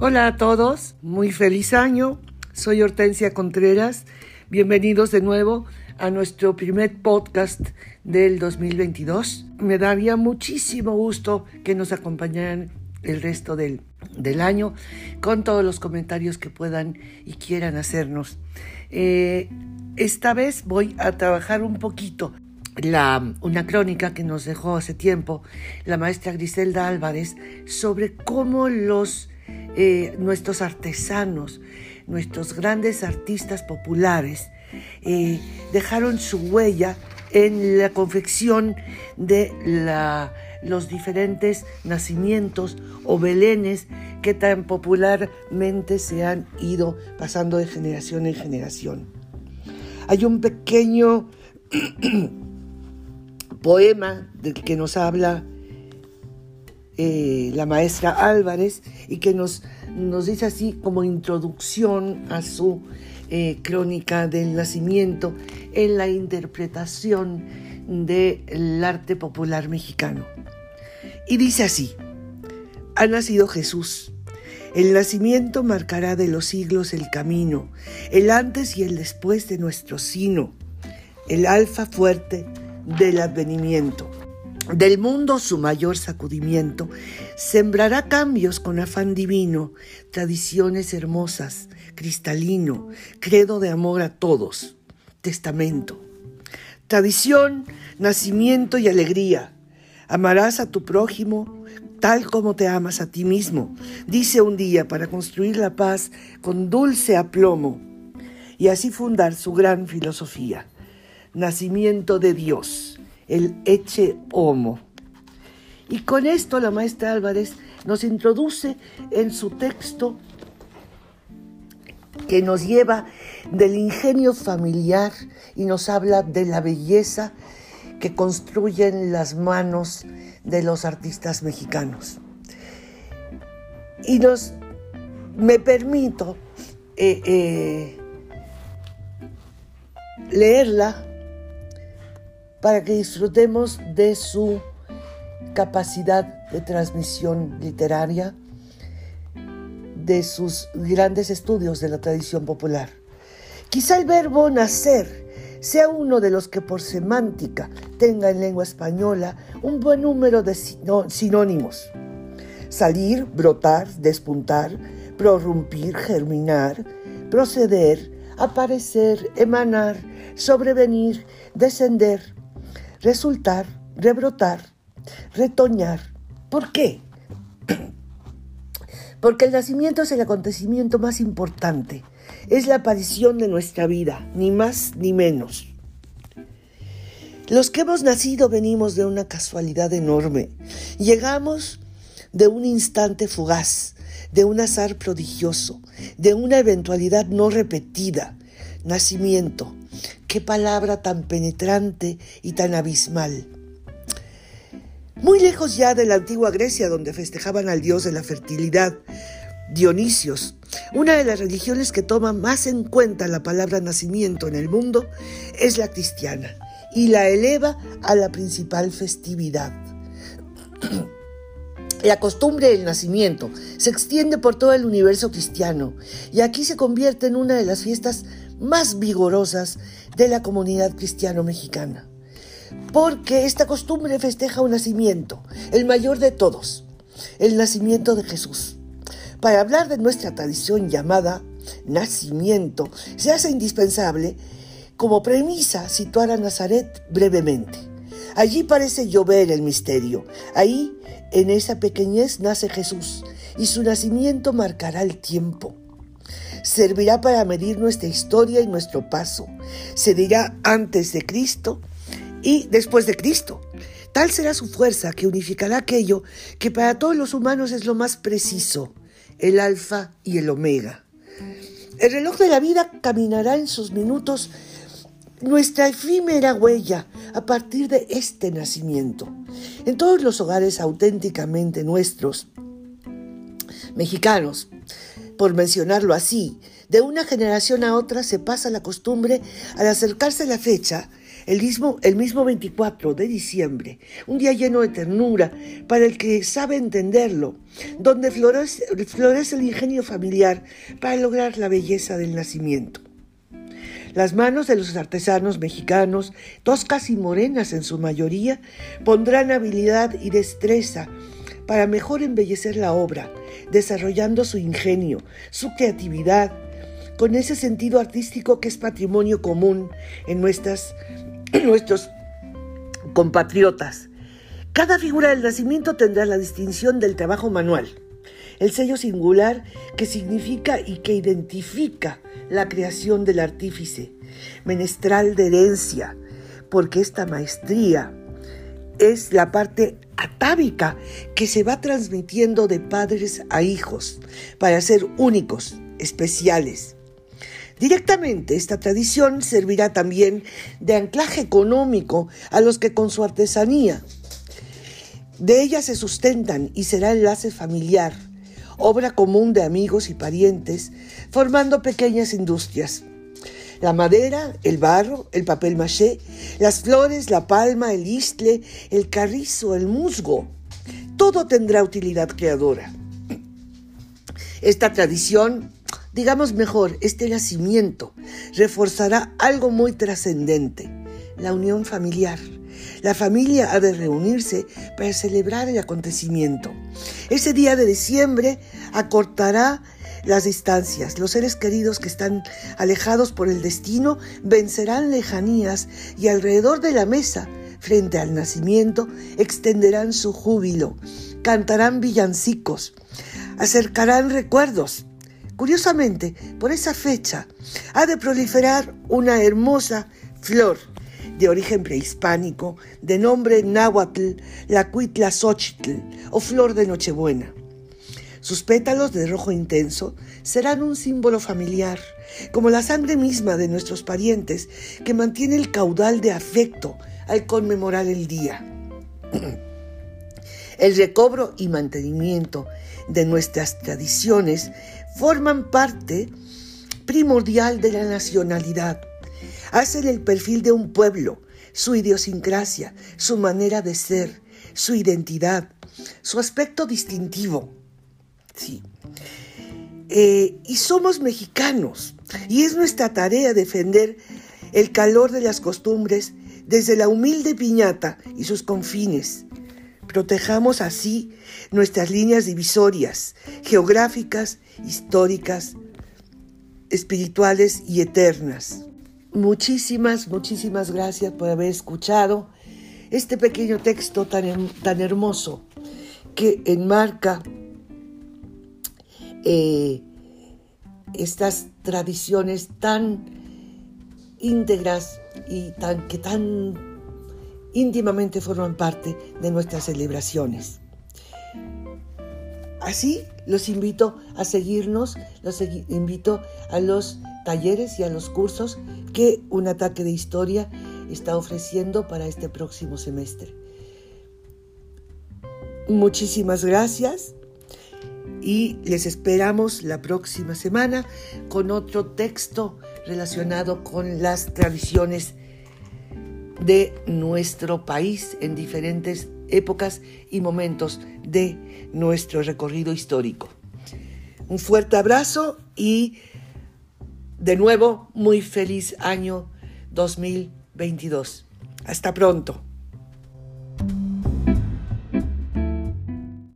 Hola a todos, muy feliz año. Soy Hortensia Contreras. Bienvenidos de nuevo a nuestro primer podcast del 2022. Me daría muchísimo gusto que nos acompañaran el resto del, del año con todos los comentarios que puedan y quieran hacernos. Eh, esta vez voy a trabajar un poquito la, una crónica que nos dejó hace tiempo la maestra Griselda Álvarez sobre cómo los eh, nuestros artesanos, nuestros grandes artistas populares, eh, dejaron su huella en la confección de los diferentes nacimientos o belenes que tan popularmente se han ido pasando de generación en generación. Hay un pequeño poema del que nos habla eh, la maestra Álvarez y que nos, nos dice así como introducción a su eh, crónica del nacimiento en la interpretación del arte popular mexicano. Y dice así, ha nacido Jesús. El nacimiento marcará de los siglos el camino, el antes y el después de nuestro sino, el alfa fuerte del advenimiento del mundo su mayor sacudimiento, sembrará cambios con afán divino, tradiciones hermosas, cristalino, credo de amor a todos, testamento. Tradición, nacimiento y alegría. Amarás a tu prójimo tal como te amas a ti mismo, dice un día para construir la paz con dulce aplomo y así fundar su gran filosofía. Nacimiento de Dios el Eche Homo. Y con esto la maestra Álvarez nos introduce en su texto que nos lleva del ingenio familiar y nos habla de la belleza que construyen las manos de los artistas mexicanos. Y nos, me permito eh, eh, leerla para que disfrutemos de su capacidad de transmisión literaria, de sus grandes estudios de la tradición popular. Quizá el verbo nacer sea uno de los que por semántica tenga en lengua española un buen número de sinónimos. Salir, brotar, despuntar, prorrumpir, germinar, proceder, aparecer, emanar, sobrevenir, descender, resultar, rebrotar, retoñar. ¿Por qué? Porque el nacimiento es el acontecimiento más importante. Es la aparición de nuestra vida, ni más ni menos. Los que hemos nacido venimos de una casualidad enorme. Llegamos de un instante fugaz, de un azar prodigioso, de una eventualidad no repetida. Nacimiento, Qué palabra tan penetrante y tan abismal. Muy lejos ya de la antigua Grecia, donde festejaban al dios de la fertilidad, Dionisios, una de las religiones que toma más en cuenta la palabra nacimiento en el mundo, es la cristiana y la eleva a la principal festividad. La costumbre del nacimiento se extiende por todo el universo cristiano y aquí se convierte en una de las fiestas más vigorosas de la comunidad cristiano-mexicana. Porque esta costumbre festeja un nacimiento, el mayor de todos, el nacimiento de Jesús. Para hablar de nuestra tradición llamada nacimiento, se hace indispensable como premisa situar a Nazaret brevemente. Allí parece llover el misterio. Ahí, en esa pequeñez, nace Jesús y su nacimiento marcará el tiempo servirá para medir nuestra historia y nuestro paso. Se dirá antes de Cristo y después de Cristo. Tal será su fuerza que unificará aquello que para todos los humanos es lo más preciso, el alfa y el omega. El reloj de la vida caminará en sus minutos nuestra efímera huella a partir de este nacimiento. En todos los hogares auténticamente nuestros, mexicanos, por mencionarlo así, de una generación a otra se pasa la costumbre, al acercarse la fecha, El mismo, el mismo 24 de diciembre, un día lleno de ternura para el que sabe entenderlo, donde florece, florece el ingenio familiar para lograr la belleza del nacimiento. Las manos de los artesanos mexicanos, toscas y morenas en su mayoría, pondrán habilidad y destreza para mejor embellecer la obra, desarrollando su ingenio, su creatividad, con ese sentido artístico que es patrimonio común en, nuestras, nuestros compatriotas. Cada figura del nacimiento tendrá la distinción del trabajo manual, el sello singular que significa y que identifica la creación del artífice, menestral de herencia, porque esta maestría es la parte atávica que se va transmitiendo de padres a hijos para ser únicos, especiales. Directamente esta tradición servirá también de anclaje económico a los que con su artesanía de ella se sustentan y será enlace familiar, obra común de amigos y parientes, formando pequeñas industrias. La madera, el barro, el papel maché, las flores, la palma, el istle, el carrizo, el musgo, todo tendrá utilidad creadora. Esta tradición, digamos mejor, este nacimiento, reforzará algo muy trascendente, la unión familiar. La familia ha de reunirse para celebrar el acontecimiento. Ese día de diciembre acortará las distancias. Los seres queridos que están alejados por el destino vencerán lejanías y alrededor de la mesa, frente al nacimiento, extenderán su júbilo, cantarán villancicos, acercarán recuerdos. Curiosamente, por esa fecha ha de proliferar una hermosa flor de origen prehispánico, de nombre náhuatl, la cuitlazochitl o flor de Nochebuena. Sus pétalos de rojo intenso serán un símbolo familiar, como la sangre misma de nuestros parientes que mantiene el caudal de afecto al conmemorar el día. El recobro y mantenimiento de nuestras tradiciones forman parte primordial de la nacionalidad. Hacen el perfil de un pueblo, su idiosincrasia, su manera de ser, su identidad, su aspecto distintivo. Eh, y somos mexicanos y es nuestra tarea defender el calor de las costumbres desde la humilde piñata y sus confines. Protejamos así nuestras líneas divisorias, geográficas, históricas, espirituales y eternas. Muchísimas, muchísimas gracias por haber escuchado este pequeño texto tan, tan hermoso que enmarca eh, estas tradiciones tan íntegras y tan, que tan íntimamente forman parte de nuestras celebraciones. Así los invito a seguirnos, los invito a los talleres y a los cursos que un ataque de historia está ofreciendo para este próximo semestre. Muchísimas gracias y les esperamos la próxima semana con otro texto relacionado con las tradiciones de nuestro país en diferentes épocas y momentos de nuestro recorrido histórico. Un fuerte abrazo y de nuevo muy feliz año 2022. Hasta pronto.